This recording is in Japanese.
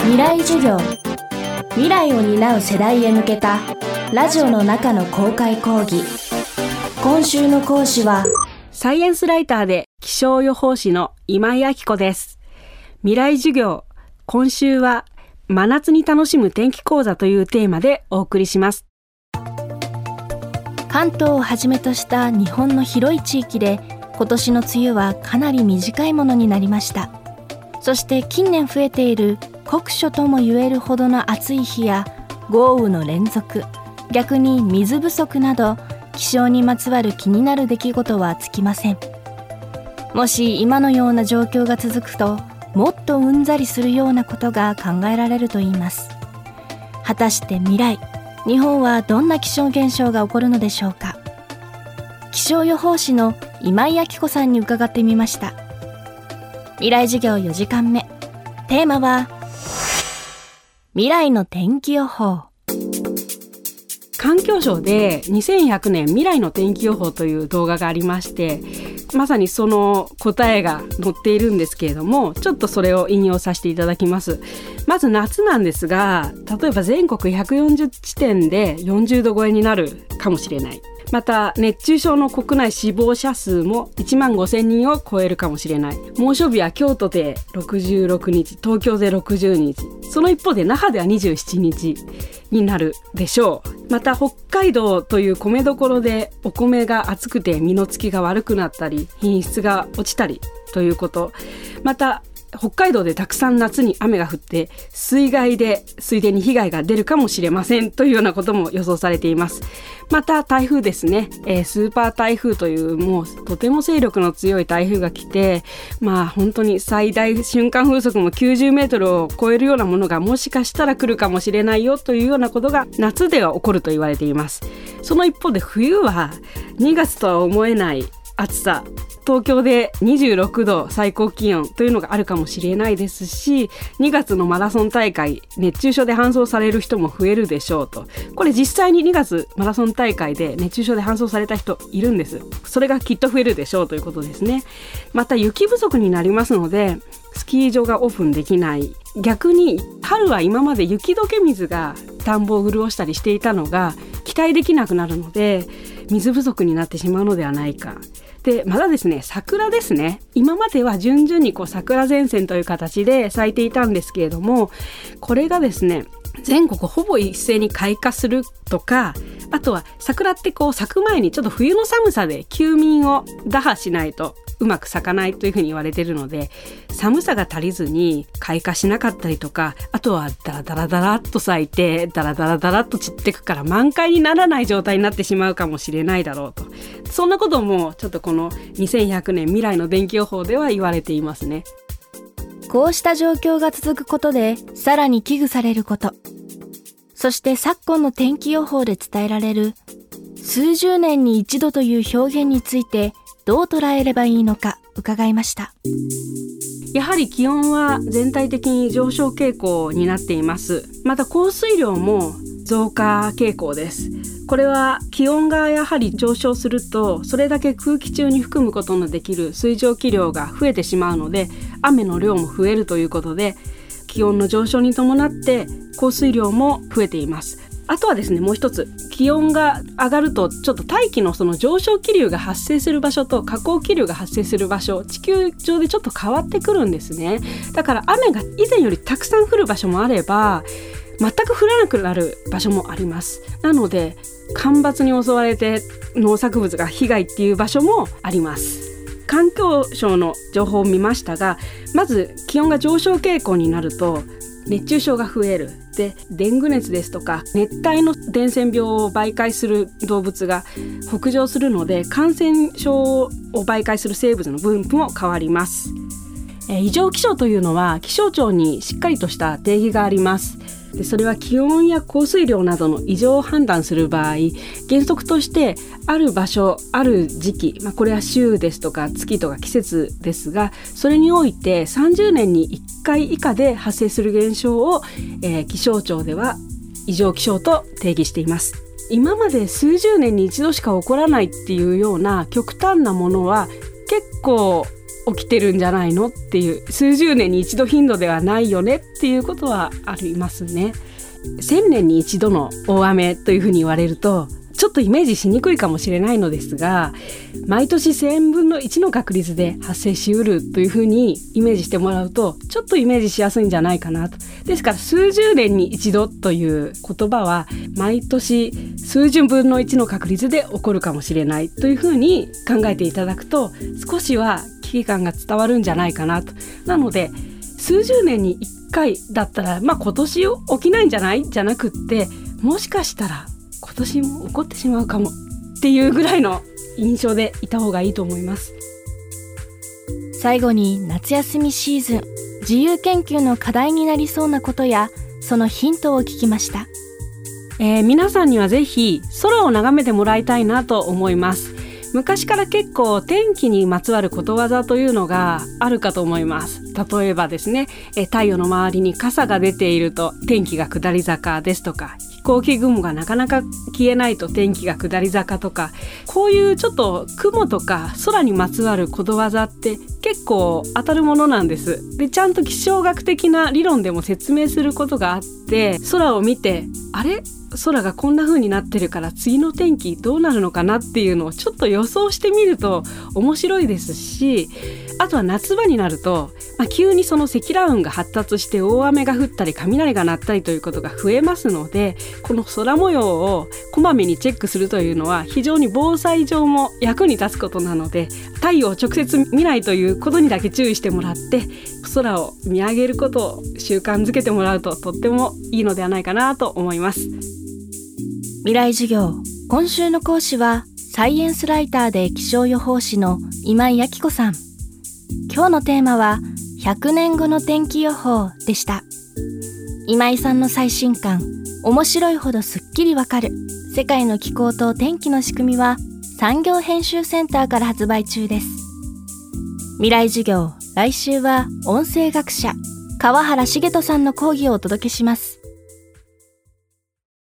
未来授業。未来を担う世代へ向けたラジオの中の公開講義。今週の講師はサイエンスライターで気象予報士の今井明子です。未来授業今週は真夏に楽しむ天気講座というテーマでお送りします。関東をはじめとした日本の広い地域で今年の梅雨はかなり短いものになりました。そして近年増えている酷暑とも言えるほどの暑い日や豪雨の連続逆に水不足など気象にまつわる気になる出来事はつきません。もし今のような状況が続くともっとうんざりするようなことが考えられるといいます。果たして未来日本はどんな気象現象が起こるのでしょうか。気象予報士の今井明子さんに伺ってみました。未来授業4時間目。テーマは未来の天気予報。環境省で2100年未来の天気予報という動画がありましてまさにその答えが載っているんですけれどもちょっとそれを引用させていただきます。まず夏なんですが例えば全国140地点で40度超えになるかもしれない。また熱中症の国内死亡者数も1万5000人を超えるかもしれない。猛暑日は京都で66日東京で60日。その一方で那覇では27日になるでしょう。また北海道という米どころでお米が厚くて実のつきが悪くなったり品質が落ちたりということ。また北海道でたくさん夏に雨が降って水害で水田に被害が出るかもしれませんというようなことも予想されています。また台風ですね、えー、スーパー台風というもうとても勢力の強い台風が来てまあ本当に最大瞬間風速も90メートルを超えるようなものがもしかしたら来るかもしれないよというようなことが夏では起こると言われています。その一方で冬は2月とは思えない暑さ東京で26度最高気温というのがあるかもしれないですし2月のマラソン大会熱中症で搬送される人も増えるでしょうと。これ実際に2月マラソン大会で熱中症で搬送された人いるんです。それがきっと増えるでしょうということですね。また雪不足になりますのでスキー場がオープンできない。逆に春は今まで雪解け水が田んぼを潤したりしていたのが期待できなくなるので水不足になってしまうのではないか。でまだですね桜ですね。今までは順々にこう桜前線という形で咲いていたんですけれどもこれがですね全国ほぼ一斉に開花するとかあとは桜ってこう咲く前にちょっと冬の寒さで休眠を打破しないとうまく咲かないというふうに言われてるので寒さが足りずに開花しなかったりとかあとはダラダラダラっと咲いてダラダラダラっと散ってくから満開にならない状態になってしまうかもしれないだろうとそんなこともちょっとこの2100年未来の電気予報では言われていますね。こうした状況が続くことでさらに危惧されることそして昨今の天気予報で伝えられる数十年に一度という表現についてどう捉えればいいのか伺いました。やはり気温は全体的に上昇傾向になっています。また降水量も増加傾向です。これは気温がやはり上昇するとそれだけ空気中に含むことのできる水蒸気量が増えてしまうので雨の量も増えるということで気温の上昇に伴って降水量も増えています。あとはですねもう一つ。気温が上がるとちょっと大気のその上昇気流が発生する場所と下降気流が発生する場所地球上でちょっと変わってくるんですね。だから雨が以前よりたくさん降る場所もあれば全く降らなくなる場所もあります。なので干ばつに襲われて農作物が被害っていう場所もあります。環境省の情報を見ましたがまず気温が上昇傾向になると熱中症が増えるでデング熱ですとか熱帯の伝染病を媒介する動物が北上するので感染症を媒介する生物の分布も変わります。え異常気象というのは気象庁にしっかりとした定義がありますでそれは気温や降水量などの異常を判断する場合原則としてある場所ある時期、まあ、これは週ですとか月とか季節ですがそれにおいて30年に1回以下で発生する現象を、えー、気象庁では異常気象と定義しています。今まで数十年に一度しか起こらないっていうような極端なものは結構起きてるんじゃないのっていう数十年に一度頻度ではないよねっていうことはありますね。千年に一度の大雨というふうに言われるとちょっとイメージしにくいかもしれないのですが毎年1000分の1の確率で発生しうるというふうにイメージしてもらうとちょっとイメージしやすいんじゃないかなと。ですから数十年に一度という言葉は毎年数十分の1の確率で起こるかもしれないというふうに考えていただくと少しは危機感が伝わるんじゃないかなと。なので数十年に1回だったらまあ今年起きないんじゃない？じゃなくってもしかしたら今年も起こってしまうかもっていうぐらいの印象でいた方がいいと思います。最後に夏休みシーズン自由研究の課題になりそうなことやそのヒントを聞きました、えー、皆さんにはぜひ空を眺めてもらいたいなと思います昔から結構天気にまつわることわざというのがあるかと思います。例えばですね太陽の周りに傘が出ていると天気が下り坂ですとか飛行機雲がなかなか消えないと天気が下り坂とかこういうちょっと雲とか空にまつわることわざって結構当たるものなんです。でちゃんと気象学的な理論でも説明することがあって空を見てあれ？空がこんな風になってるから次の天気どうなるのかなっていうのをちょっと予想してみると面白いですしあとは夏場になると、まあ、急にその積乱雲が発達して大雨が降ったり雷が鳴ったりということが増えますのでこの空模様をこまめにチェックするというのは非常に防災上も役に立つことなので太陽を直接見ないということにだけ注意してもらって空を見上げることを習慣づけてもらうととってもいいのではないかなと思います。未来授業。今週の講師はサイエンスライターで気象予報士の今井明子さん。今日のテーマは100年後の天気予報でした。今井さんの最新刊面白いほどすっきりわかる。世界の気候と天気の仕組みは産業編集センターから発売中です。未来授業来週は音声学者川原茂人さんの講義をお届けします。